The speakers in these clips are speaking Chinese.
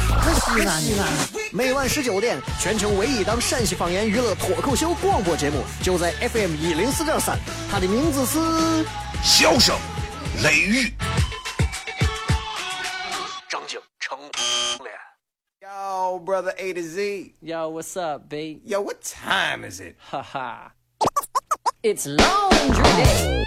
衣服，可西安。每晚十九点，全球唯一档陕西方言娱乐脱口秀广播节目，就在 FM 一零四点三。它的名字是《笑声雷雨》。张景成。Yo, brother A to Z. Yo, what's up, B? Yo, what time is it? Haha. it's laundry day.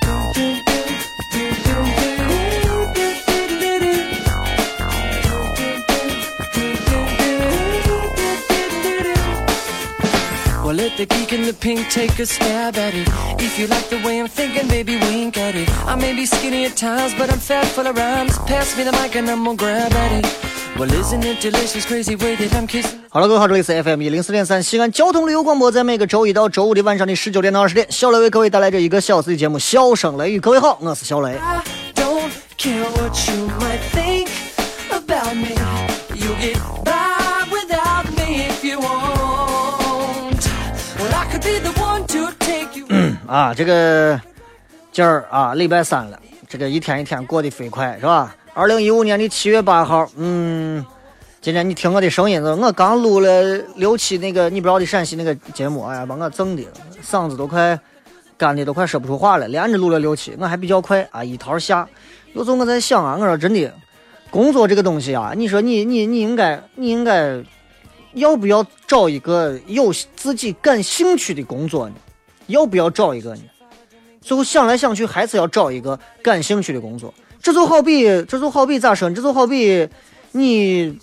Well, let the geek in the pink take a stab at it. If you like the way I'm thinking, baby, wink at it. I may be skinny at times, but I'm fat full of rhymes. Pass me the mic and I'm gonna grab at it. Well, isn't it delicious, crazy way that I'm kissing? 好了，各位好，这里是 FM 一零四点三西安交通旅游广播，在每个周一到周五的晚上的十九点到二十点，小雷为各位带来这一个小时的节目《笑声雷雨》。各位好，我是小雷。I don't care what you might think about me. You get 啊，这个今儿啊，礼拜三了，这个一天一天过得飞快，是吧？二零一五年的七月八号，嗯，今天你听我的声音，我刚录了六期那个你不知道的陕西那个节目，哎呀，把我整的嗓子都快干的都快说不出话了，连着录了六期，我还比较快啊，一桃下。有时候我在想啊，我说真的，工作这个东西啊，你说你你你应该你应该要不要找一个有自己感兴趣的工作呢？要不要找一个呢？最后想来想去，还是要找一个感兴趣的工作。这就好比，这就好比咋说呢？这就好比你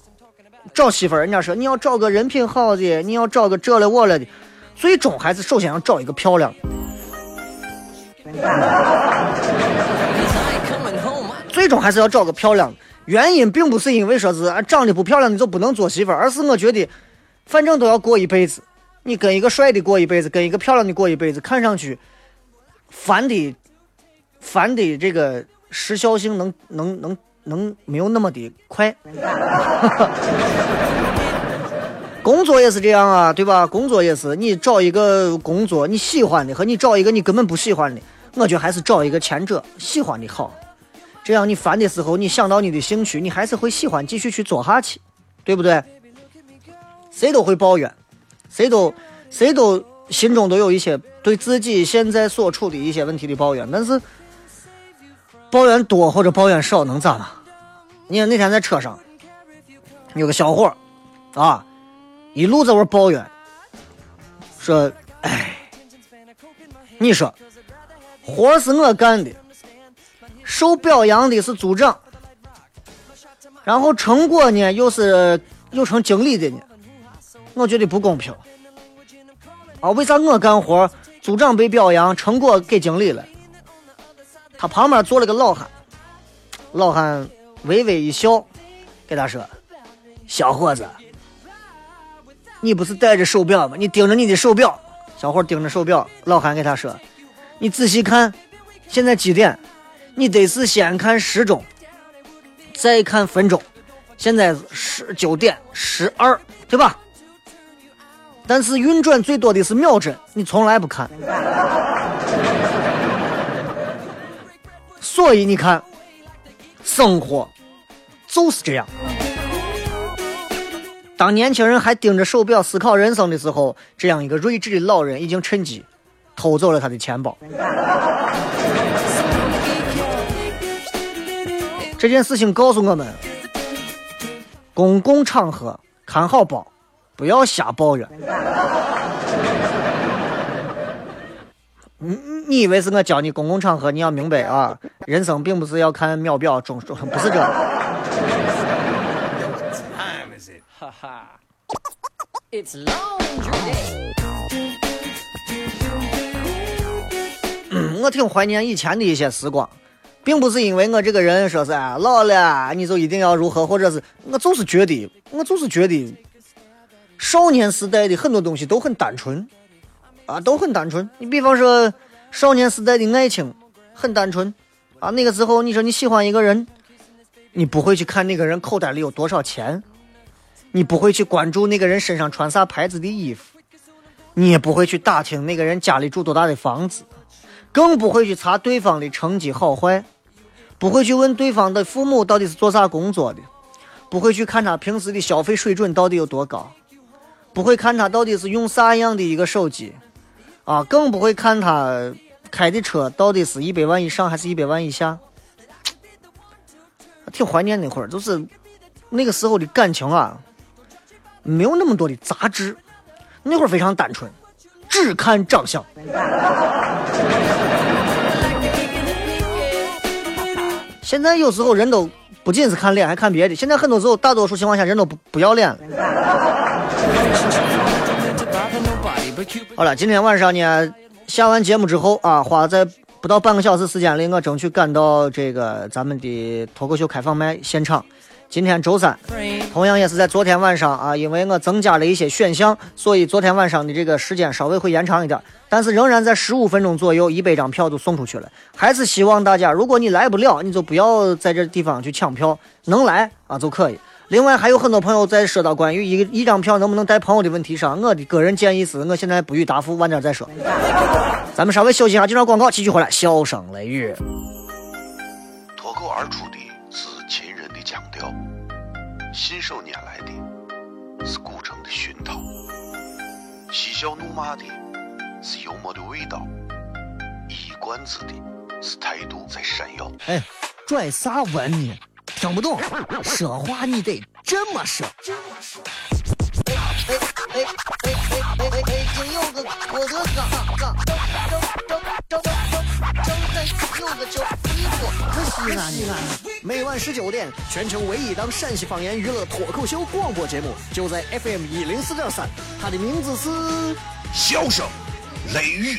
找媳妇儿，人家说你要找个人品好的，你要找个这了我了的，最终还是首先要找一个漂亮。最终还是要找个漂亮的。原因并不是因为说是啊长得不漂亮你就不能做媳妇儿，而是我觉得，反正都要过一辈子，你跟一个帅的过一辈子，跟一个漂亮的过一辈子，看上去烦的烦的这个时效性能能能能没有那么的快。工作也是这样啊，对吧？工作也是，你找一个工作你喜欢的，和你找一个你根本不喜欢的，我觉得还是找一个前者喜欢的好。这样你烦的时候，你想到你的兴趣，你还是会喜欢继续去做下去，对不对？谁都会抱怨，谁都谁都心中都有一些对自己现在所处的一些问题的抱怨，但是抱怨多或者抱怨少能咋了？你看那天在车上，有个小伙啊，一路在我抱怨，说：“哎，你说活是我干的。”受表扬的是组长，然后成果呢又是又成经理的呢，我觉得不公平。啊，为啥我干活，组长被表扬，成果给经理了？他旁边坐了个老汉，老汉微微一笑，给他说：“小伙子，你不是戴着手表吗？你盯着你的手表。”小伙盯着手表，老汉给他说：“你仔细看，现在几点？”你得是先看时钟，再看分钟，现在十九点十二，对吧？但是运转最多的是秒针，你从来不看。所以你看，生活就是这样。当年轻人还盯着手表思考人生的时候，这样一个睿智的老人已经趁机偷走了他的钱包。这件事情告诉我们：公共场合看好包，不要瞎抱怨。你你以为是我教你公共场合？你要明白啊，人生并不是要看秒表钟钟，不是这。Time is it? Haha. it's laundry day. 我挺怀念以前的一些时光，并不是因为我这个人说是老了你就一定要如何，或者是我就是觉得，我就是觉得少年时代的很多东西都很单纯，啊，都很单纯。你比方说，少年时代的爱情很单纯，啊，那个时候你说你喜欢一个人，你不会去看那个人口袋里有多少钱，你不会去关注那个人身上穿啥牌子的衣服，你也不会去打听那个人家里住多大的房子，更不会去查对方的成绩好坏，不会去问对方的父母到底是做啥工作的，不会去看他平时的消费水准到底有多高。不会看他到底是用啥样的一个手机，啊，更不会看他开的车到底是一百万以上还是一百万以下。挺怀念那会儿，就是那个时候的感情啊，没有那么多的杂质，那会儿非常单纯，只看长相。现在有时候人都不仅是看脸，还看别的。现在很多时候，大多数情况下人都不不要脸了。好了，今天晚上呢，下完节目之后啊，花在不到半个小时时间里，我争取赶到这个咱们的脱口秀开放麦现场。今天周三，同样也是在昨天晚上啊，因为我增加了一些选项，所以昨天晚上的这个时间稍微会延长一点，但是仍然在十五分钟左右，一百张票都送出去了。还是希望大家，如果你来不了，你就不要在这地方去抢票，能来啊就可以。另外还有很多朋友在说到关于一一张票能不能带朋友的问题上，我的个人建议是我现在不予答复，晚点再说。咱们稍微休息一下，接着广告，继续回来。笑声雷雨，脱口而出的是秦人的腔调，信手拈来的是古城的熏陶，嬉笑怒骂的是幽默的味道，一冠子的是态度在闪耀。哎，拽啥文呢？听不懂，说话你得这么说。哎哎哎哎哎哎哎！北京有个郭德纲，纲正正正正正正有个叫一哥，可西安西安。每晚十九点，全球唯一档陕西方言娱乐脱口秀广播节目，就在 FM 一零四点三。它的名字是《笑声雷雨》。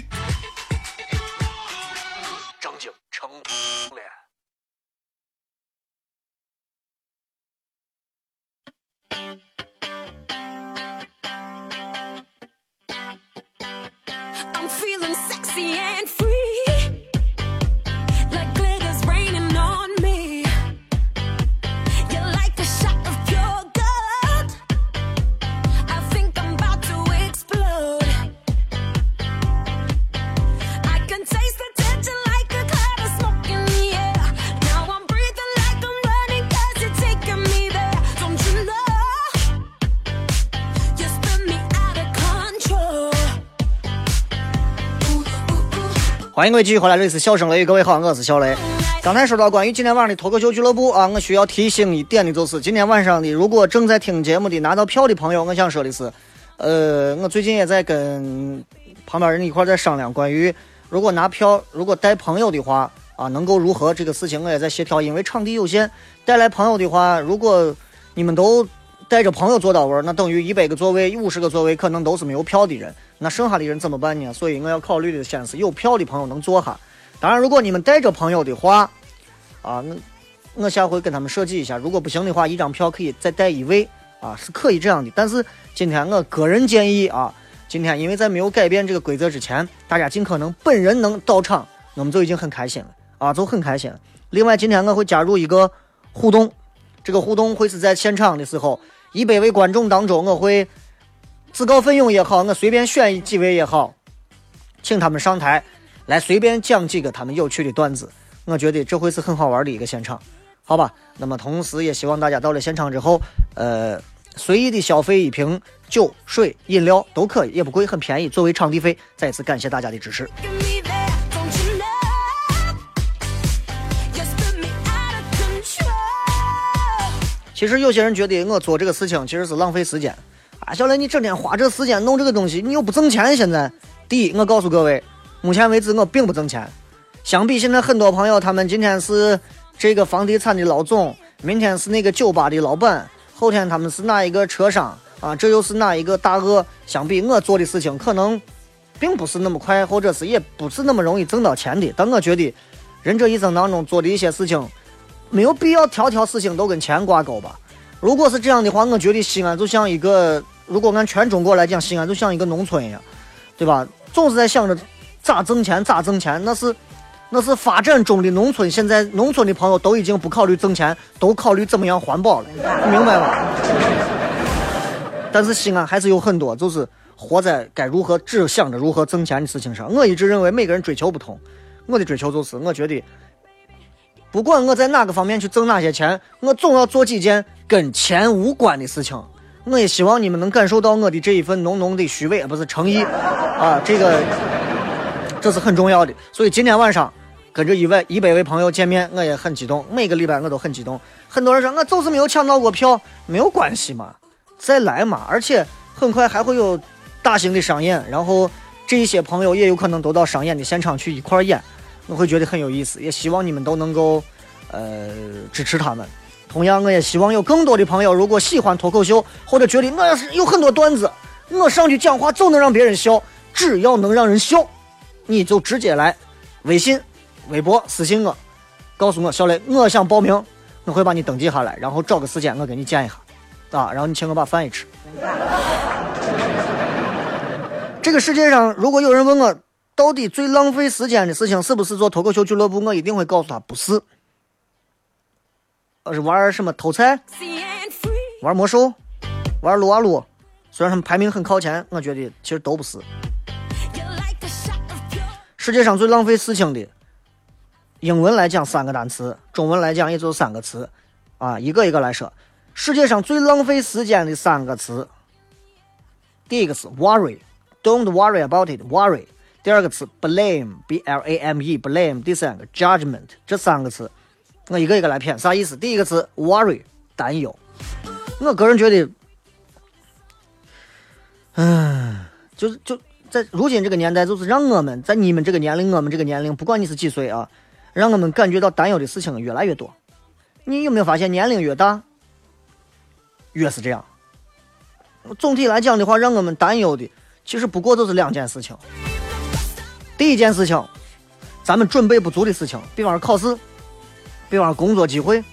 欢迎各位继续回来，这里是笑声雷雨，各位好，我是小雷。刚才说到关于今天晚上的脱口秀俱乐部啊，我需要提醒一点的就是，今天晚上的如果正在听节目的拿到票的朋友，我想说的是，呃，我最近也在跟旁边人一块在商量关于如果拿票，如果带朋友的话啊，能够如何这个事情，我也在协调，因为场地有限，带来朋友的话，如果你们都带着朋友坐到位，那等于一百个座位、五十个座位可能都是没有票的人，那剩下的人怎么办呢？所以我要考虑的先是有票的朋友能坐下。当然，如果你们带着朋友的话，啊，那我下回跟他们设计一下，如果不行的话，一张票可以再带一位啊，是可以这样的。但是今天我个人建议啊，今天因为在没有改变这个规则之前，大家尽可能本人能到场，我们就已经很开心了啊，就很开心了。另外，今天我会加入一个互动，这个互动会是在现场的时候，一百位观众当中，我会自告奋勇也好，我随便选几位也好，请他们上台来随便讲几个他们有趣的段子，我觉得这会是很好玩的一个现场，好吧？那么同时也希望大家到了现场之后，呃，随意的消费一瓶酒、水、饮料都可以，也不贵，很便宜，作为场地费。再次感谢大家的支持。其实有些人觉得我做这个事情其实是浪费时间啊，小雷，你整天花这时间弄这个东西，你又不挣钱。现在，第一，我告诉各位，目前为止我并不挣钱。相比现在很多朋友，他们今天是这个房地产的老总，明天是那个酒吧的老板，后天他们是哪一个车商啊，这又是哪一个大鳄。相比我做的事情，可能并不是那么快，或者是也不是那么容易挣到钱的。但我觉得，人这一生当中做的一些事情，没有必要条条事情都跟钱挂钩吧。如果是这样的话，我觉得西安就像一个如果按全中国来讲，西安就像一个农村一样，对吧？总是在想着咋挣钱，咋挣钱，那是那是发展中的农村。现在农村的朋友都已经不考虑挣钱，都考虑怎么样环保了，明白吗？但是西安还是有很多就是活在该如何只想着如何挣钱的事情上。我一直认为每个人追求不同，我的追求就是我觉得。不管我在哪个方面去挣哪些钱，我总要做几件跟钱无关的事情。我也希望你们能感受到我的这一份浓浓的虚伪，不是诚意啊，这个这是很重要的。所以今天晚上跟这一位一百位朋友见面，我也很激动。每个礼拜我都很激动。很多人说我就是没有抢到过票，没有关系嘛，再来嘛。而且很快还会有大型的商演，然后这一些朋友也有可能都到商演的现场去一块儿演。我会觉得很有意思，也希望你们都能够，呃，支持他们。同样，我也希望有更多的朋友，如果喜欢脱口秀，或者觉得我要是有很多段子，我上去讲话就能让别人笑，只要能让人笑，你就直接来微信、微博私信我，告诉我小雷，我想报名，我会把你登记下来，然后找个时间我给你见一下，啊，然后你请我把饭一吃。这个世界上，如果有人问我，到底最浪费时间的事情是不是做脱口秀俱乐部？我一定会告诉他，不是，而是玩什么偷菜、玩魔兽、玩撸啊撸。虽然他们排名很靠前，我觉得其实都不是。世界上最浪费事情的，英文来讲三个单词，中文来讲也就三个词，啊，一个一个来说。世界上最浪费时间的三个词，第一个是 worry，don't worry about it，worry。第二个词 blame，b l a m e，blame。第三个 judgment，这三个词，我一个一个来骗，啥意思？第一个词 worry，担忧。我个人觉得，嗯，就是就在如今这个年代，就是让我们在你们这个年龄，我们这个年龄，不管你是几岁啊，让我们感觉到担忧的事情越来越多。你有没有发现，年龄越大，越是这样？总体来讲的话，让我们担忧的，其实不过就是两件事情。第一件事情，咱们准备不足的事情，比方说考试，比方说工作机会，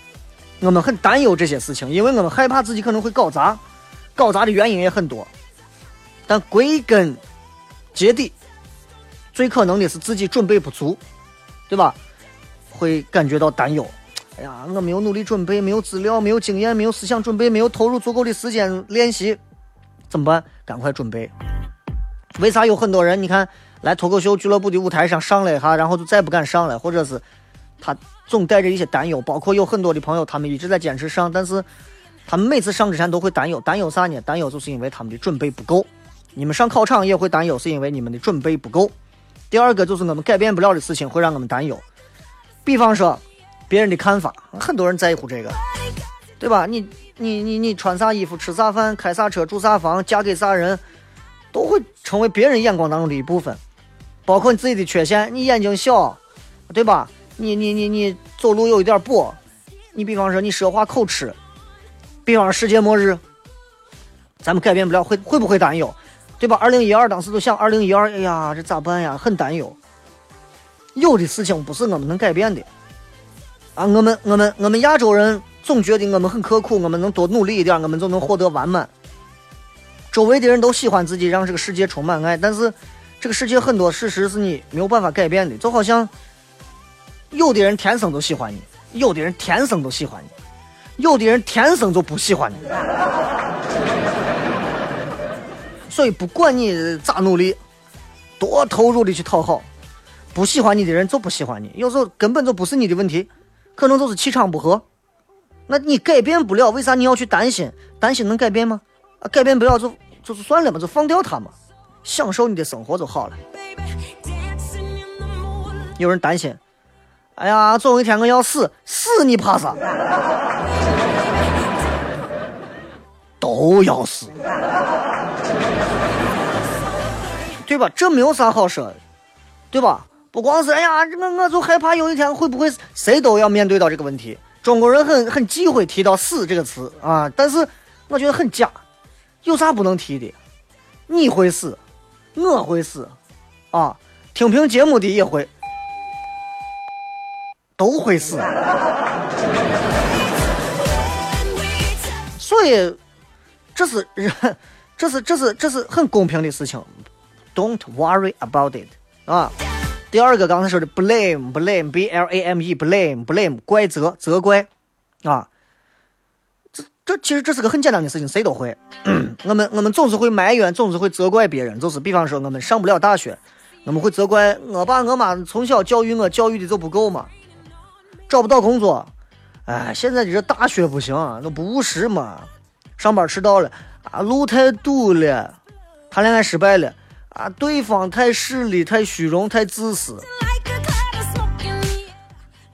我们很担忧这些事情，因为我们害怕自己可能会搞砸，搞砸的原因也很多。但归根结底，最可能的是自己准备不足，对吧？会感觉到担忧。哎呀，我没有努力准备，没有资料，没有经验，没有思想准备，没有投入足够的时间练习，怎么办？赶快准备。为啥有很多人你看来脱口秀俱乐部的舞台上上了一下，然后就再不敢上了，或者是他总带着一些担忧？包括有很多的朋友，他们一直在坚持上，但是他们每次上之前都会担忧，担忧啥呢？担忧就是因为他们的准备不够。你们上考场也会担忧，是因为你们的准备不够。第二个就是我们改变不了的事情会让我们担忧，比方说别人的看法，很多人在乎这个，对吧？你你你你穿啥衣服、吃啥饭、开啥车、住啥房、嫁给啥人，都会成为别人眼光当中的一部分。包括你自己的缺陷，你眼睛小，对吧？你你你你走路有一点跛，你比方说你说话口吃，比方世界末日，咱们改变不了，会会不会担忧？对吧？二零一二当时都想二零一二，哎呀，这咋办呀？很担忧。有的事情不是我们能改变的啊！我们我们我们亚洲人总觉得我们很刻苦，我们能多努力一点，我们就能获得完满。周围的人都喜欢自己，让这个世界充满爱，但是这个世界很多事实是你没有办法改变的，就好像有的人天生都喜欢你，有的人天生都喜欢你，有的人天生就不喜欢你。所以不管你咋努力，多投入的去讨好，不喜欢你的人就不喜欢你。有时候根本就不是你的问题，可能就是气场不合。那你改变不了，为啥你要去担心？担心能改变吗？啊，改变不了就就是算了嘛，就放掉它嘛，享受你的生活就好了。有人担心，哎呀，总有一天我要死，死你怕啥？都要死，对吧？这没有啥好说的，对吧？不光是哎呀，这个我就害怕有一天会不会谁都要面对到这个问题。中国人很很忌讳提到死这个词啊，但是我觉得很假，有啥不能提的？你会死，我会死，啊，听评节目的也会，都会死。所以，这是人 这是这是这是很公平的事情，Don't worry about it 啊。第二个刚才说的 blame blame b l a m e blame blame 怪责责怪啊，这其实这是个很简单的事情，谁都会。我们我们总是会埋怨，总是会责怪别人，就是比方说我们上不了大学，我们会责怪我爸我妈从小教育我教育的就不够嘛，找不到工作，哎，现在这大学不行，那不务实嘛，上班迟到了啊，路太堵了，谈恋爱失败了啊，对方太势利、太虚荣、太自私。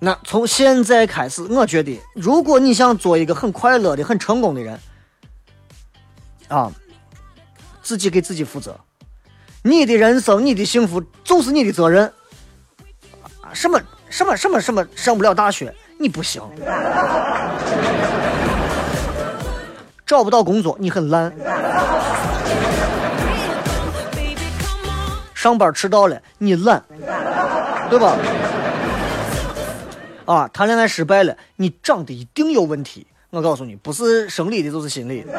那从现在开始，我觉得，如果你想做一个很快乐的、很成功的人，啊，自己给自己负责，你的人生、你的幸福就是你的责任。啊什么什么什么什么上不了大学，你不行；找不到工作，你很烂；上班迟到了，你懒，对吧？啊，谈恋爱失败了，你长得一定有问题。我告诉你，不是生理的，就是心理的。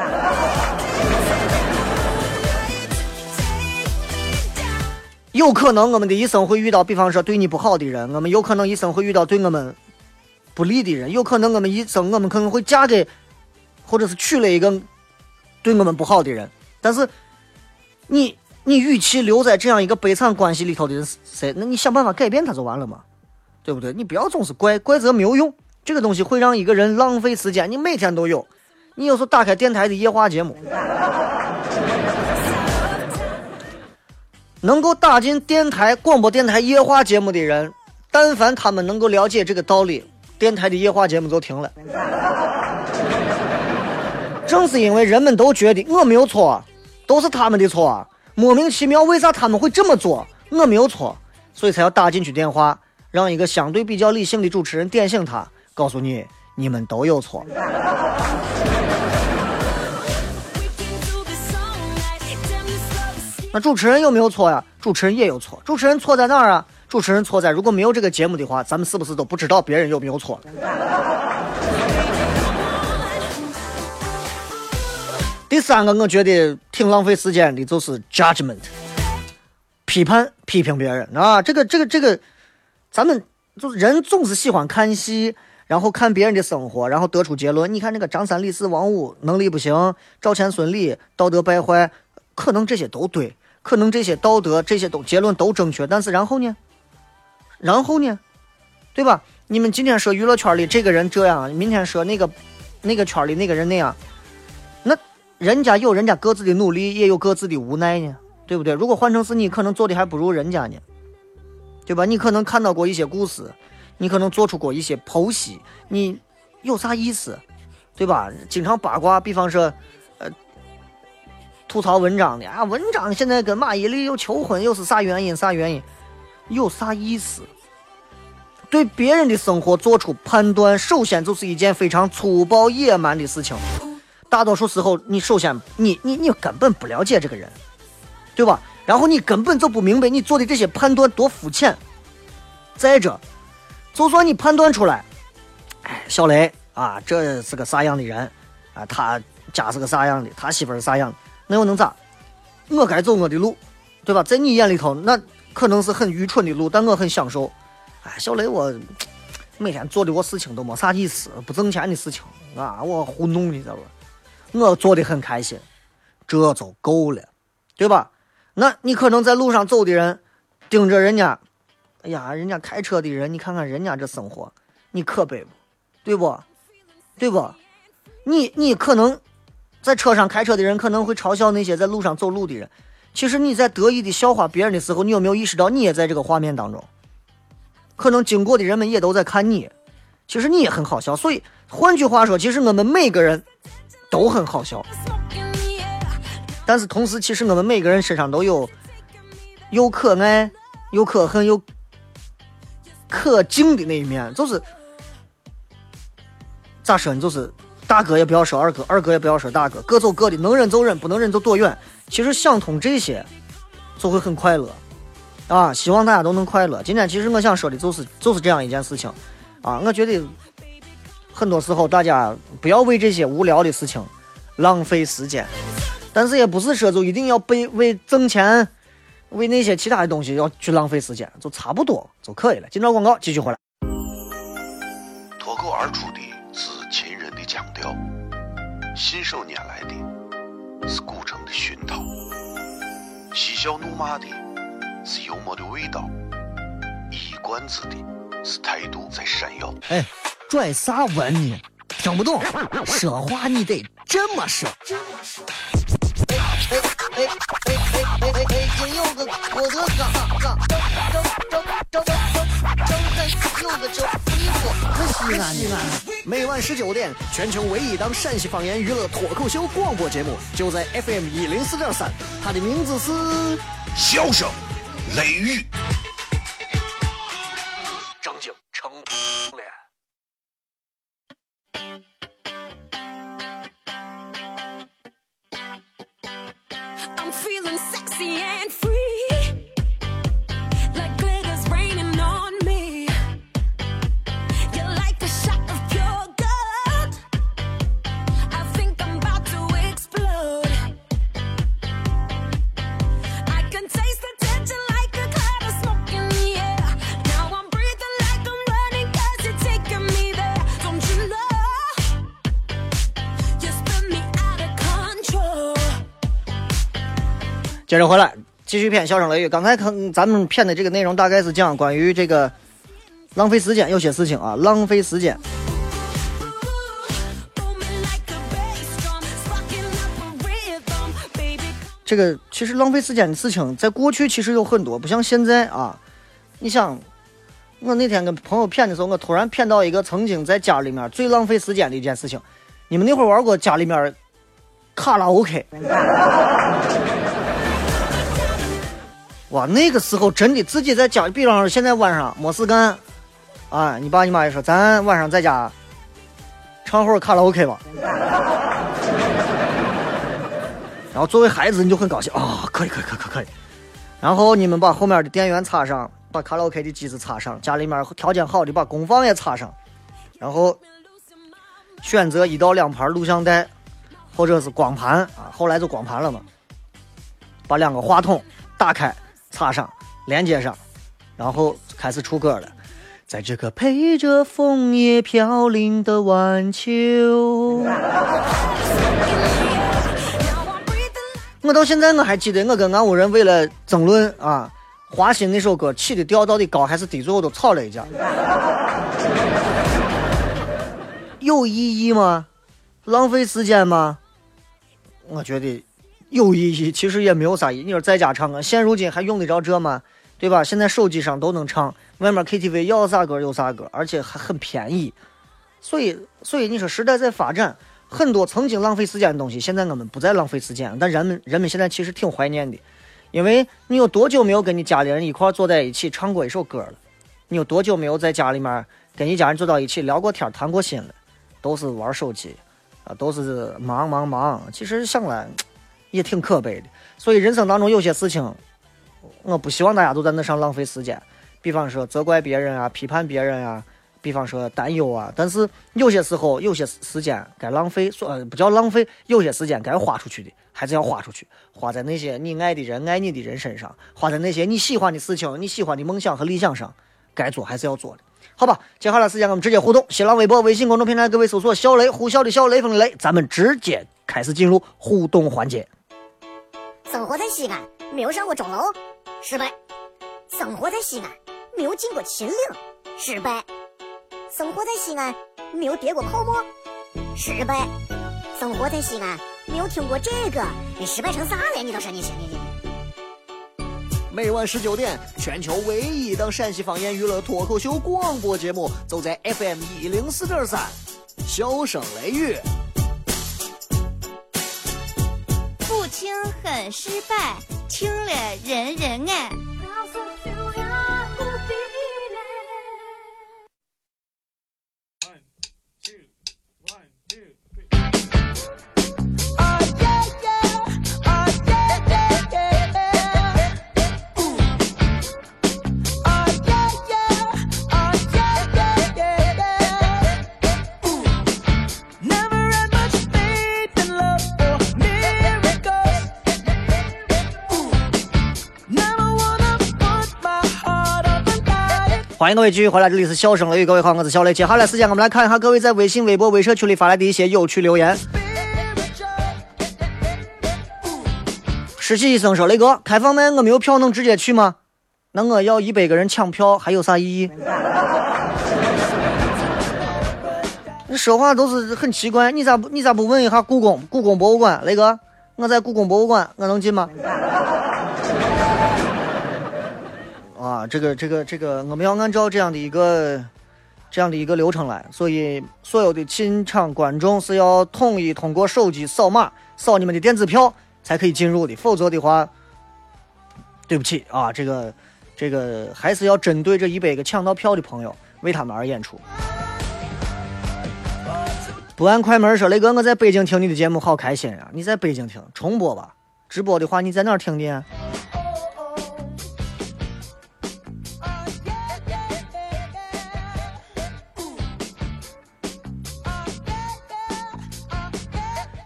有可能我们的一生会遇到，比方说对你不好的人，我们有可能一生会遇到对我们不利的人，有可能我们一生我们可能会嫁给，或者是娶了一个对我们不好的人。但是你你与其留在这样一个悲惨关系里头的人谁，那你想办法改变他就完了嘛，对不对？你不要总是怪怪责没有用，这个东西会让一个人浪费时间。你每天都有，你有时候打开电台的夜话节目，能够打进电台广播电台夜话节目的人，但凡他们能够了解这个道理，电台的夜话节目就停了。正是因为人们都觉得我没有错，都是他们的错，莫名其妙为啥他们会这么做？我没有错，所以才要打进去电话，让一个相对比较理性的主持人点醒他，告诉你你们都有错。那主持人有没有错呀？主持人也有错。主持人错在哪儿啊？主持人错在如果没有这个节目的话，咱们是不是都不知道别人有没有错？第三个，我觉得挺浪费时间的，就是 judgment，批判、批评别人啊。这个、这个、这个，咱们就是人总是喜欢看戏，然后看别人的生活，然后得出结论。你看那个张三李四王五能力不行，赵钱孙李道德败坏，可能这些都对，可能这些道德这些都结论都正确，但是然后呢？然后呢？对吧？你们今天说娱乐圈里这个人这样，明天说那个那个圈里那个人那样，那人家有人家各自的努力，也有各自的无奈呢，对不对？如果换成是你，可能做的还不如人家呢，对吧？你可能看到过一些故事，你可能做出过一些剖析，你有啥意思，对吧？经常八卦，比方说，呃，吐槽文章的啊，文章现在跟马伊琍又求婚，又是啥原因？啥原因？有啥意思？对别人的生活做出判断，首先就是一件非常粗暴野蛮的事情。大多数时候，你首先你你你根本不了解这个人，对吧？然后你根本就不明白你做的这些判断多肤浅。再者，就算你判断出来，哎，小雷啊，这是个啥样的人啊？他家是个啥样的？他媳妇是啥样的？那又能咋？我该走我的路，对吧？在你眼里头，那可能是很愚蠢的路，但我很享受。哎，小雷我每天做的我事情都没啥意思，不挣钱的事情啊，我糊弄的，知道吧？我做的很开心，这就够了，对吧？那你可能在路上走的人，盯着人家，哎呀，人家开车的人，你看看人家这生活，你可悲不？对不？对不？你你可能在车上开车的人可能会嘲笑那些在路上走路的人，其实你在得意的笑话别人的时候，你有没有意识到你也在这个画面当中？可能经过的人们也都在看你，其实你也很好笑。所以换句话说，其实我们每个人都很好笑，但是同时，其实我们每个人身上都有又可爱、又可恨、又可敬的那一面，就是咋说呢？就是大哥也不要说二哥，二哥也不要说大哥，各走各的，能忍就忍，不能忍就躲远。其实想通这些，就会很快乐啊！希望大家都能快乐。今天其实我想说的就是就是这样一件事情啊，我觉得很多时候大家不要为这些无聊的事情浪费时间。但是也不是说就一定要被为挣钱，为那些其他的东西要去浪费时间，就差不多就可以了。今朝广告继续回来。脱口而出的是秦人的腔调，信手拈来的是古城的熏陶，嬉笑怒骂的是幽默的味道，一冠子的是态度在闪耀。哎，拽啥文呢？听不懂，说话你得这么说。哎哎哎哎哎哎哎，今有个我的嘎嘎，张张张张张张有个叫衣服，可西安西。每晚十九点，全球唯一档陕西方言娱乐脱口秀广播节目，就在 FM 一零四点三，它的名字是笑声雷雨，接着回来继续骗笑声雷雨。刚才看咱们骗的这个内容大概是讲关于这个浪费时间，有些事情啊，浪费时间。这个其实浪费时间的事情，在过去其实有很多，不像现在啊。你想，我那天跟朋友骗的时候，我突然骗到一个曾经在家里面最浪费时间的一件事情。你们那会儿玩过家里面卡拉 OK？哇，那个时候真的自己在家，比方说现在晚上没事干，啊，你爸你妈也说咱晚上在家唱会儿卡拉 OK 吧。然后作为孩子你就很高兴啊、可以可以可以可以可以。然后你们把后面的电源插上，把卡拉 OK 的机子插上，家里面条件好的把功放也插上，然后选择一到两盘录像带，或者是光盘啊，后来就光盘了嘛。把两个话筒打开，插上，连接上，然后开始出歌了。在这个陪着枫叶飘零的晚秋。我到现在我还记得，我跟俺屋人为了争论啊，花心那首歌起的调到底高还是低，最后都吵了一架。有意义吗？浪费时间吗？我觉得有意义，其实也没有啥意义。你说在家唱歌，现如今还用得着这吗？对吧？现在手机上都能唱，外面 KTV 要啥歌有啥歌，而且还很便宜。所以，所以你说时代在发展，很多曾经浪费时间的东西，现在我们不再浪费时间。但人们人们现在其实挺怀念的，因为你有多久没有跟你家里人一块坐在一起唱过一首歌了？你有多久没有在家里面跟一家人坐到一起聊过天、谈过心了？都是玩手机，啊，都是忙忙忙。其实想来也挺可悲的。所以人生当中有些事情，我不希望大家都在那上浪费时间。比方说责怪别人啊，批判别人啊，比方说担忧啊。但是有些时候，有些时间该浪费，说呃不叫浪费，有些时间该花出去的，还是要花出去，花在那些你爱的人、爱你的人身上，花在那些你喜欢的事情、你喜欢的梦想和理想上，该做还是要做的。好吧，接下来时间我们直接互动，新浪微博、微信公众平台，各位搜索“小雷”，呼啸的小，雷锋的雷，咱们直接开始进入互动环节。生活在西安，没有上过钟楼，失败；生活在西安，没有进过秦岭，失败；生活在西安，没有跌过泡沫，失败；生活在西安，没有听过这个，你失败成啥了？你倒是你行你你。每晚十九点，全球唯一档陕西方言娱乐脱口秀广播节目，就在 FM 一零四点三，笑声雷雨。听很失败，听了人人爱。欢迎各位继续回来，这里是笑声雷雨，各位好，我是小雷。接下来时间我们来看一下各位在微信、微博、微社区里发来的一些有趣留言。实习医生说：“雷哥，开放麦我没有票能直接去吗？那我要一百个人抢票，还有啥意义？”你说话都是很奇怪，你咋不你咋不问一下故宫故宫博物馆？雷哥，我在故宫博物馆，我能进吗？这个这个这个，我们要按照这样的一个这样的一个流程来，所以所有的进场观众是要统一通过手机扫码扫你们的电子票才可以进入的，否则的话，对不起啊，这个这个还是要针对这一百个抢到票的朋友为他们而演出。不按快门说，雷哥，我在北京听你的节目好开心啊！你在北京听重播吧，直播的话你在哪儿听的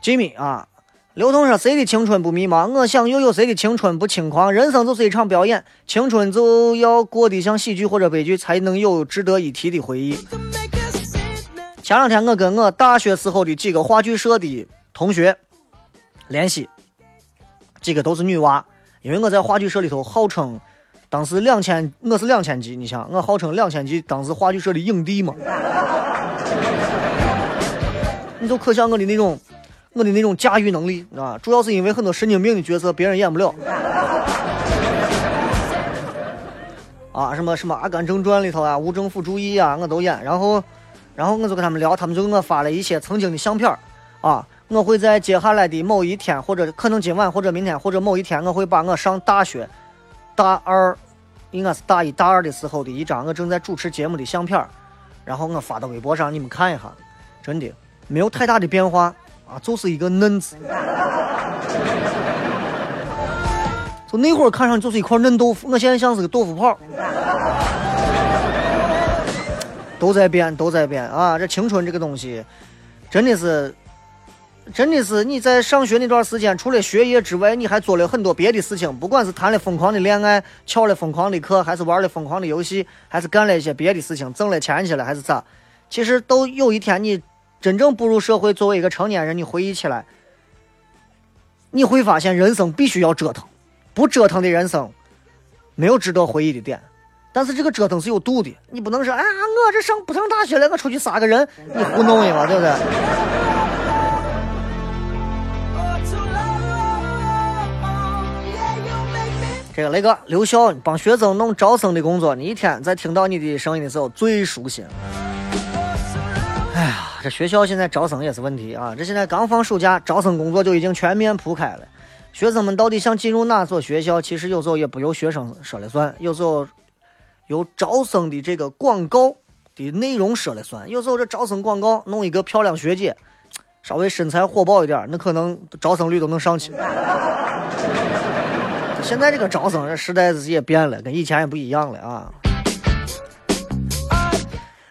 吉米啊，刘同说：“谁的青春不迷茫？我想又有谁的青春不轻狂？人生就是一场表演，青春就要过得像喜剧或者悲剧，才能有值得一提的回忆。”前两天我跟我大学时候的几个话剧社的同学联系，几个都是女娃，因为我在话剧社里头号称当时两千，我是两千级，你想我号称两千级，当时话剧社的影帝嘛，你就可想我的那种我的那种驾驭能力啊，主要是因为很多神经病的角色别人演不了。啊，什么什么《阿甘正传》里头啊，《无政府主义》啊，我都演。然后，然后我就跟他们聊，他们就给我发了一些曾经的相片儿啊。我会在接下来的某一天，或者可能今晚，或者明天，或者某一天，我会把我上大学大二，应该是大一大二的时候的一张我正在主持节目的相片儿，然后我发到微博上，你们看一下，真的没有太大的变化啊，就是一个嫩子。就那会儿看上就是一块嫩豆腐，我现在像是个豆腐泡。都在变，都在变啊！这青春这个东西，真的是，真的是你在上学那段时间，除了学业之外，你还做了很多别的事情，不管是谈了疯狂的恋爱，翘了疯狂的课，还是玩了疯狂的游戏，还是干了一些别的事情，挣了钱去了，还是咋？其实都有一天你真正步入社会，作为一个成年人，你回忆起来，你会发现人生必须要折腾，不折腾的人生没有值得回忆的点。但是这个折腾是有度的，你不能说，哎呀，我这上不上大学了，我出去杀个人，你糊弄的嘛，对不对？这个雷哥，留校帮学生弄招生的工作，你一天在听到你的声音的时候最舒心。这学校现在招生也是问题啊！这现在刚放暑假，招生工作就已经全面铺开了。学生们到底想进入哪所学校，其实有时候也不由学生说了算，有时候。由招生的这个广告的内容说了算。有时候这招生广告弄一个漂亮学姐，稍微身材火爆一点，那可能招生率都能上去。现在这个招生这时代也变了，跟以前也不一样了啊。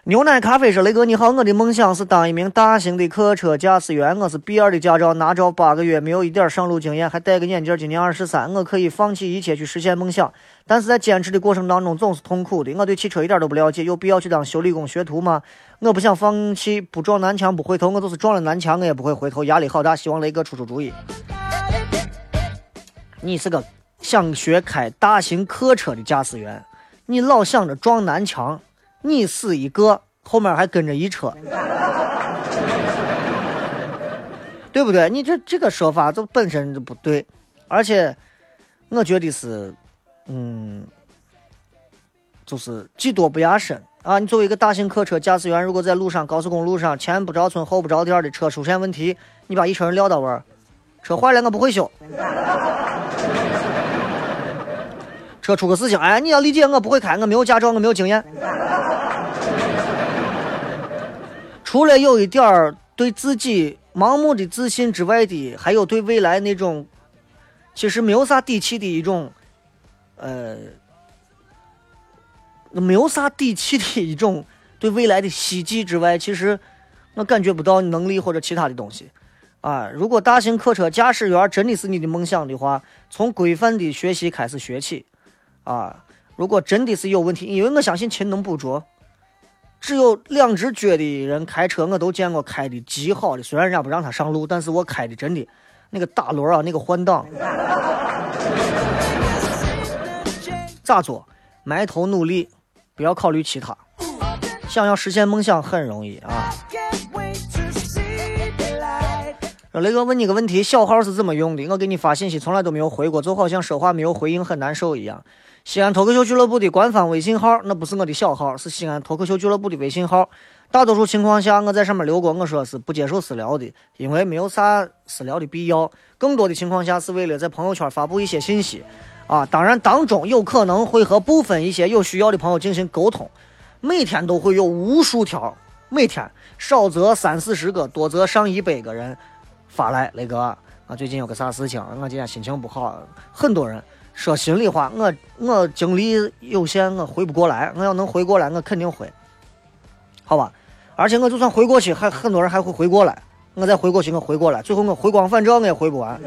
牛奶咖啡说：“雷哥你好，我的梦想是当一名大型的客车驾驶员。我是 B 二的驾照，拿照八个月，没有一点上路经验，还戴个眼镜。今年二十三，我可以放弃一切去实现梦想，但是在坚持的过程当中总是痛苦的。我对汽车一点都不了解，有必要去当修理工学徒吗？我不想放弃，不撞南墙不回头，我就是撞了南墙我也不会回头，压力好大。希望雷哥出出主意。你是个想学开大型客车的驾驶员，你老想着撞南墙。”你死一个，后面还跟着一车，对不对？你这这个说法就本身就不对，而且我觉得是，嗯，就是技多不压身啊！你作为一个大型客车驾驶员，如果在路上高速公路上前不着村后不着店的车出现问题，你把一车人撂到位儿，车坏了我不会修，车出个事情，哎，你要理解我不会开，我没有驾照，我没有经验。除了有一点儿对自己盲目的自信之外的，还有对未来那种其实没有啥底气的一种，呃，没有啥底气的一种对未来的希冀之外，其实我感觉不到能力或者其他的东西。啊，如果大型客车驾驶员真的是你的梦想的话，从规范的学习开始学起，啊，如果真的是有问题，因为我相信勤能补拙，只有两只脚的人开车我都见过开的极好的，虽然人家不让他上路，但是我开的真的那个大轮啊，那个换挡，咋做？埋头努力，不要考虑其他。想要实现梦想很容易啊。雷哥问你个问题，小号是怎么用的？我给你发信息从来都没有回过，就好像说话没有回应很难受一样。西安脱口秀俱乐部的官方微信号，那不是我的小号，是西安脱口秀俱乐部的微信号。大多数情况下，我在上面留过，我说是不接受私聊的，因为没有啥私聊的必要。更多的情况下，是为了在朋友圈发布一些信息。啊，当然当中有可能会和部分一些有需要的朋友进行沟通。每天都会有无数条，每天少则三四十个，多则上一百个人发来那个啊，最近有个啥事情，我今天心情不好。很多人说心里话，我我精力有限，我回不过来。我要能回过来，我肯定回，好吧？而且我就算回过去，还很多人还会回过来。我再回过去，我回过来，最后我回光返照，我也回不完。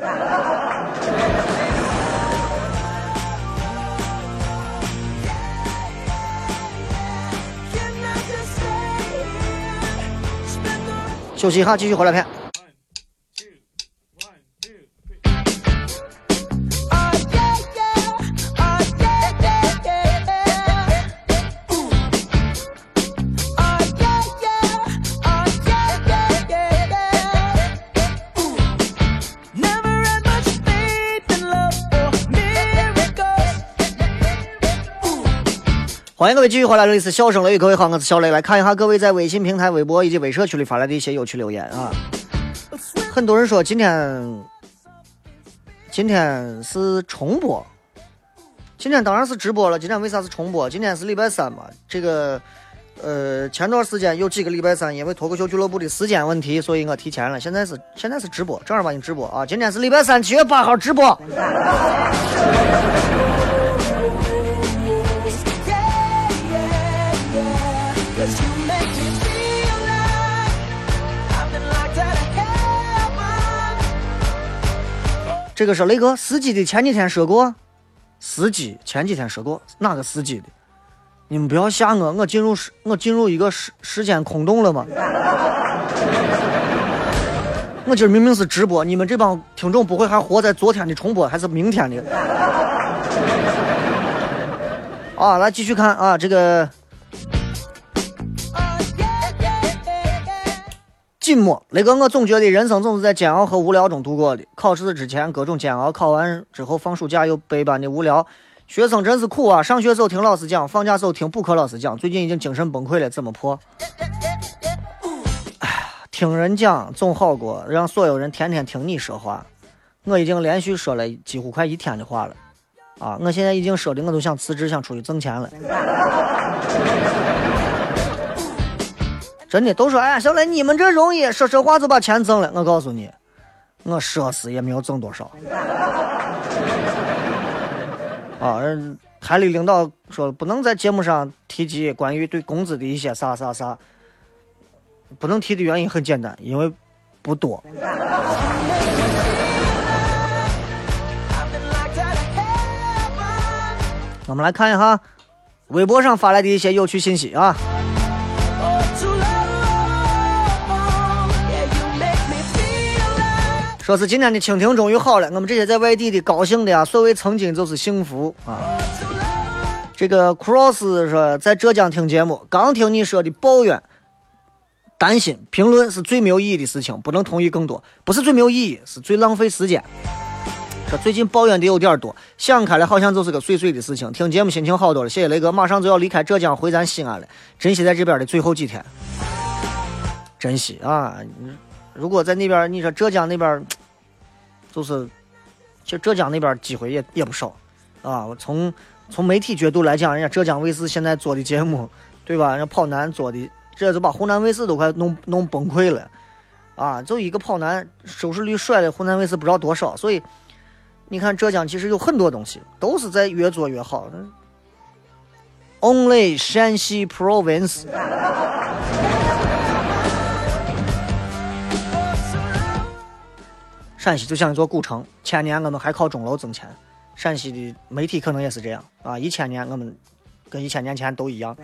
休息一下，继续回来片。欢迎各位继续回来，这里是笑声雷雨，各位好，我是小雷，来看一下各位在微信平台、微博以及微社区里发来的一些有趣留言啊。很多人说今天今天是重播，今天当然是直播了。今天为啥是重播？今天是礼拜三嘛。这个呃，前段时间有几个礼拜三，因为脱口秀俱乐部的时间问题，所以我提前了。现在是现在是直播，正儿八经直播啊。今天是礼拜三，七月八号直播。这个是雷哥司机的，前几天说过，司机前几天说过哪个司机的？你们不要吓我，我进入时我进入一个时时间空洞了吗？我今儿明明是直播，你们这帮听众不会还活在昨天的重播，还是明天的？啊，来继续看啊，这个。寂寞，雷哥，我总觉得人生总是在煎熬和无聊中度过的。考试之前各种煎熬，考完之后放暑假又百般的无聊。学生真是苦啊！上学时候听老师讲，放假时候听补课老师讲，最近已经精神崩溃了，怎么破？哎呀，听人讲总好过让所有人天天听你说话。我已经连续说了几乎快一天的话了，啊，我现在已经说的我都想辞职，想出去挣钱了。真的都说，哎，小雷，你们这容易说说话就把钱挣了。我告诉你，我说死也没有挣多少。啊，台里领导说不能在节目上提及关于对工资的一些啥啥啥，不能提的原因很简单，因为不多。我们来看一下微博上发来的一些有趣信息啊。说是今天的蜻蜓终于好了，我们这些在外地的高兴的呀，所谓曾经就是幸福啊。这个 cross 说在浙江听节目，刚听你说的抱怨、担心、评论是最没有意义的事情，不能同意更多，不是最没有意义，是最浪费时间。说最近抱怨的有点多，想开了好像就是个碎碎的事情。听节目心情好多了，谢谢雷哥，马上就要离开浙江回咱西安了，珍惜在这边的最后几天，珍惜啊。如果在那边，你说浙江那边，就是，其实浙江那边机会也也不少，啊，我从从媒体角度来讲，人家浙江卫视现在做的节目，对吧？人家跑男做的，这就把湖南卫视都快弄弄崩溃了，啊，就一个跑男收视率甩了湖南卫视不知道多少，所以你看浙江其实有很多东西都是在越做越好。Only 陕西 Province。陕西就像一座古城，千年我们还靠钟楼挣钱，陕西的媒体可能也是这样啊，一千年我们跟一千年前都一样。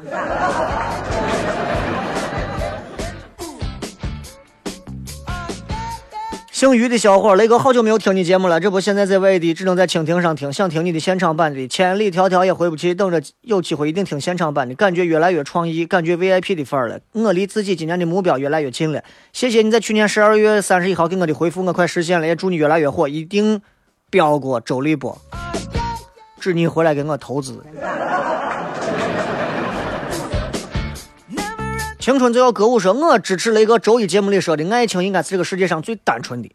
姓于的小伙，雷哥好久没有听你节目了，这不现在在外地，只能在蜻蜓上听，想听你的现场版的，千里迢迢也回不去，等着有机会一定听现场版的，感觉越来越创意，感觉 VIP 的范儿了，我离自己今年的目标越来越近了。谢谢你在去年十二月三十一号给我的回复，我快实现了，也祝你越来越火，一定飙过周立波，指你回来给我投资。青春就要歌舞说，我支持雷哥周一节目里说的，爱情应该是这个世界上最单纯的。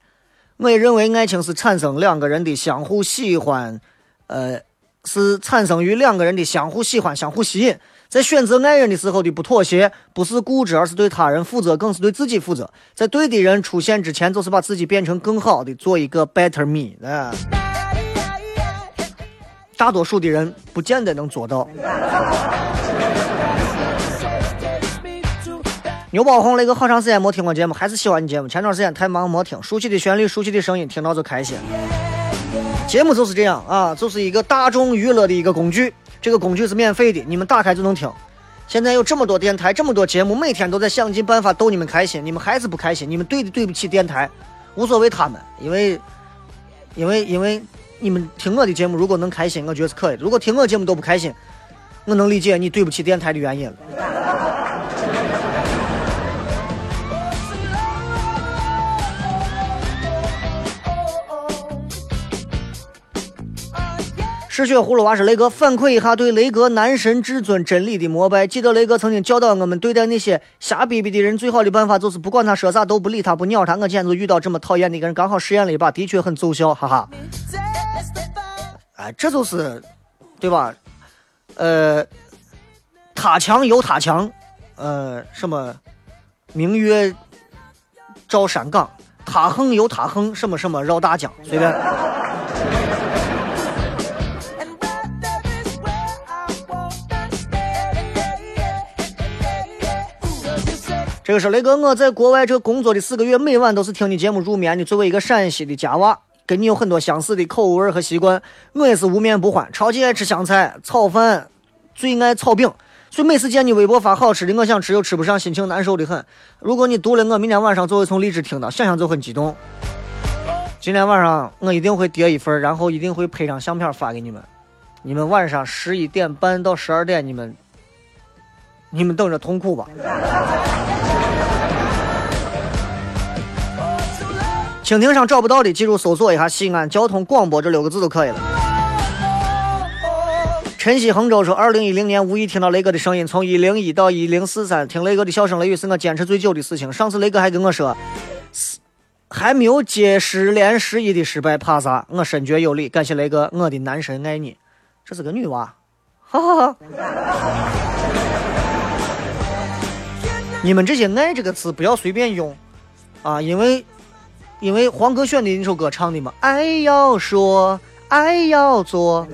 我也认为爱情是产生两个人的相互喜欢，呃，是产生于两个人的相互喜欢、相互吸引。在选择爱人的时候的不妥协，不是固执，而是对他人负责，更是对自己负责。在对的人出现之前，就是把自己变成更好的，做一个 better me 啊。大多数的人不见得能做到。牛宝红那个好长时间没听过节目，还是喜欢你节目。前段时间太忙没听，熟悉的旋律，熟悉的声音，听到就开心。节目就是这样啊，就是一个大众娱乐的一个工具，这个工具是免费的，你们打开就能听。现在有这么多电台，这么多节目，每天都在想尽办法逗你们开心，你们还是不开心，你们对的对不起电台，无所谓他们，因为，因为因为你们听我的节目，如果能开心，我觉得是可以；如果听我节目都不开心，我能理解你对不起电台的原因。嗜血葫芦娃是雷哥反馈一下对雷哥男神至尊真理的膜拜。记得雷哥曾经教导我们，对待那些瞎逼逼的人，最好的办法就是不管他说啥都不理他，不鸟他。我今天就遇到这么讨厌的一个人，刚好实验了一把，的确很奏效，哈哈。哎，这就是，对吧？呃，他强有他强，呃，什么明月照山岗，他横有他横，什么什么绕大江，随便。这个是雷哥，我在国外这工作的四个月，每晚都是听你节目入眠的。作为一个陕西的家娃，跟你有很多相似的口味和习惯。我也是无面不欢，超级爱吃香菜、炒饭，最爱炒饼。所以每次见你微博发好吃的，我想吃又吃不上，心情难受的很。如果你读了我明天晚上就会从荔枝听到，想想就很激动。今天晚上我一定会叠一份，然后一定会拍张相片发给你们。你们晚上十一点半到十二点，你们你们等着痛苦吧。蜻蜓上找不到的，记住搜索一下“西安交通广播”这六个字就可以了。晨曦衡州说，二零一零年无意听到雷哥的声音，从一零一到一零四三，听雷哥的笑声雷雨是我坚持最久的事情。上次雷哥还跟我说，还没有接十连十一的失败，怕啥？我深觉有理，感谢雷哥，我的男神爱你。这是个女娃，哈哈哈。你们这些“爱”这个词不要随便用啊，因为。因为黄格选的那首歌唱的嘛，爱要说，爱要做，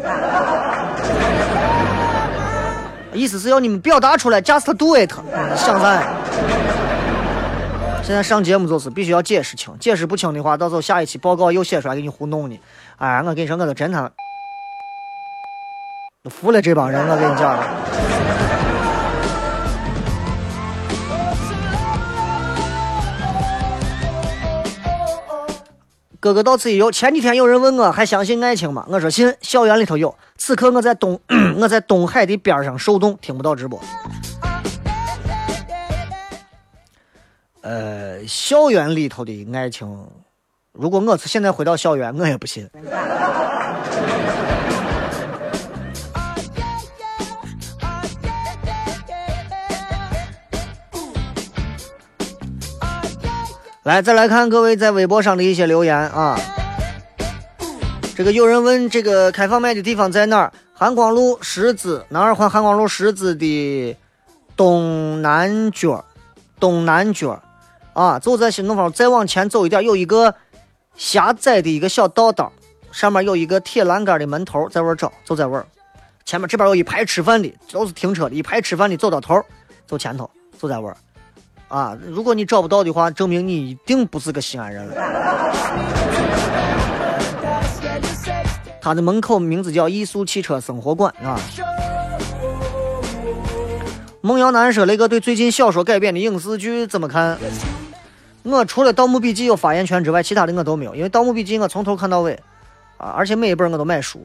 意思是要你们表达出来，just do it，想啥？现在上节目就是必须要解释清，解释不清的话，到时候下一期报告又写出来给你糊弄你。哎，我跟你说，我都真他都服了这帮人，我跟你讲。哥哥到此一游。前几天有人问我还相信爱情吗？我说信，校园里头有。此刻我在东，我在东海的边上受冻，听不到直播。呃，校园里头的爱情，如果我是现在回到校园，我也不信。来，再来看各位在微博上的一些留言啊。这个有人问这个开放麦的地方在哪儿？汉光路十字，南二环汉光路十字的东南角，东南角啊，就在新东方再往前走一点，有一个狭窄的一个小道道，上面有一个铁栏杆的门头，在那儿找，就在那儿。前面这边有一排吃饭的，都是停车的，一排吃饭的走到头，走前头，就在那儿。啊，如果你找不到的话，证明你一定不是个西安人了。他的门口名字叫艺术汽车生活馆啊。孟瑶南说：“雷哥对最近小说改编的影视剧怎么看？”我除了《盗墓笔记》有发言权之外，其他的我都没有，因为《盗墓笔记》我从头看到尾，啊，而且每一本我都买书，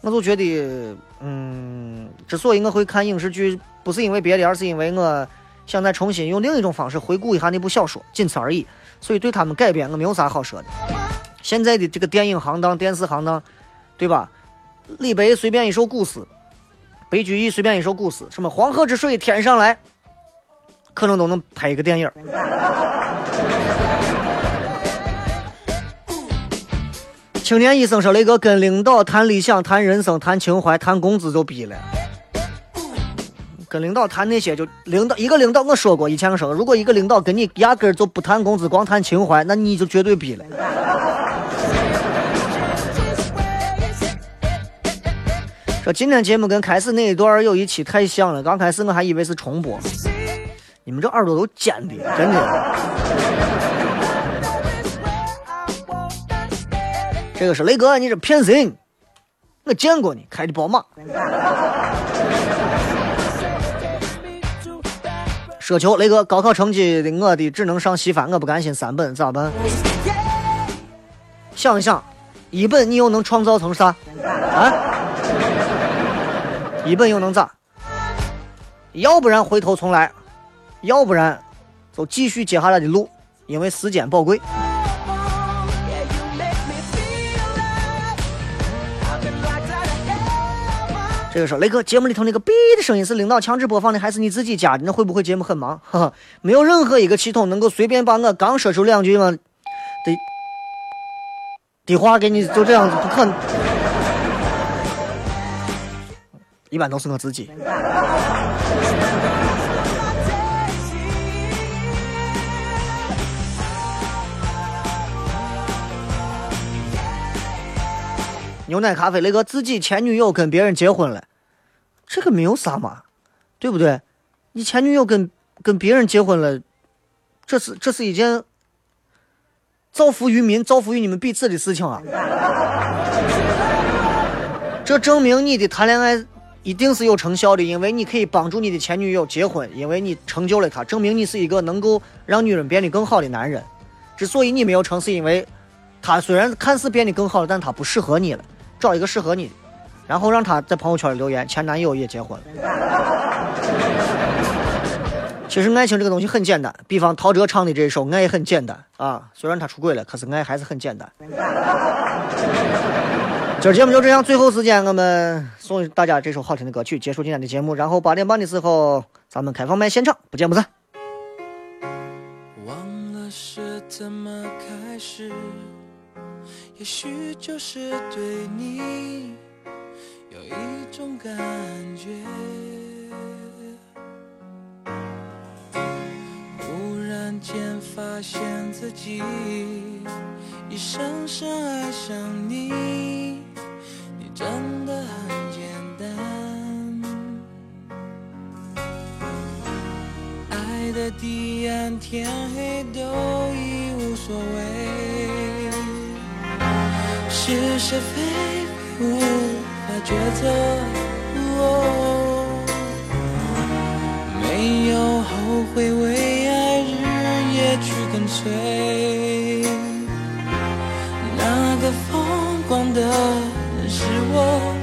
我就觉得，嗯，之所以我会看影视剧，不是因为别的，而是因为我想再重新用另一种方式回顾一下那部小说，仅此而已。所以对他们改编，我没有啥好说的。现在的这个电影行当、电视行当，对吧？李白随便一首古诗，白居易随便一首古诗，什么“黄河之水天上来”，可能都能拍一个电影。青年医生说：“雷哥跟领导谈理想、谈人生、谈情怀、谈工资就逼了。跟领导谈那些就领导一个领导，我说过以前我说过，如果一个领导跟你压根儿就不谈工资，光谈情怀，那你就绝对逼了。说今天节目跟开始那一段有一期太像了，刚开始我还以为是重播，你们这耳朵都尖的，真的。这个是雷哥，你这骗人！我见过你开的宝马。奢求雷哥高考成绩的我的只能上稀饭，我不甘心三本咋办？想一想，一本你又能创造成啥？啊？一本又能咋？要不然回头重来，要不然就继续接下来的路，因为时间宝贵。这个说雷哥，节目里头那个哔的声音是领导强制播放的，还是你自己加的？那会不会节目很忙？呵呵，没有任何一个系统能够随便把我刚说出两句嘛的的话给你就这样子，不可能。一般都是我自己。牛奶咖啡，那个自己前女友跟别人结婚了，这个没有啥嘛，对不对？你前女友跟跟别人结婚了，这是这是一件造福于民、造福于你们彼此的事情啊。这证明你的谈恋爱一定是有成效的，因为你可以帮助你的前女友结婚，因为你成就了她，证明你是一个能够让女人变得更好的男人。之所以你没有成，是因为她虽然看似变得更好了，但她不适合你了。找一个适合你的，然后让她在朋友圈里留言，前男友也结婚。其实爱情这个东西很简单，比方陶喆唱的这一首《爱很简单》啊，虽然他出轨了，可是爱还是很简单。今儿节目就这样，最后时间我们送大家这首好听的歌曲，结束今天的节目。然后八点半的时候，咱们开放麦现场，不见不散。忘了是怎么开始，也许就是对你有一种感觉。忽然间发现自己已深深爱上你，你真的很简单。爱的地暗天黑都已无所谓，是是非无法抉择。哦，没有后悔，为爱日夜去跟随。那个疯狂的是我。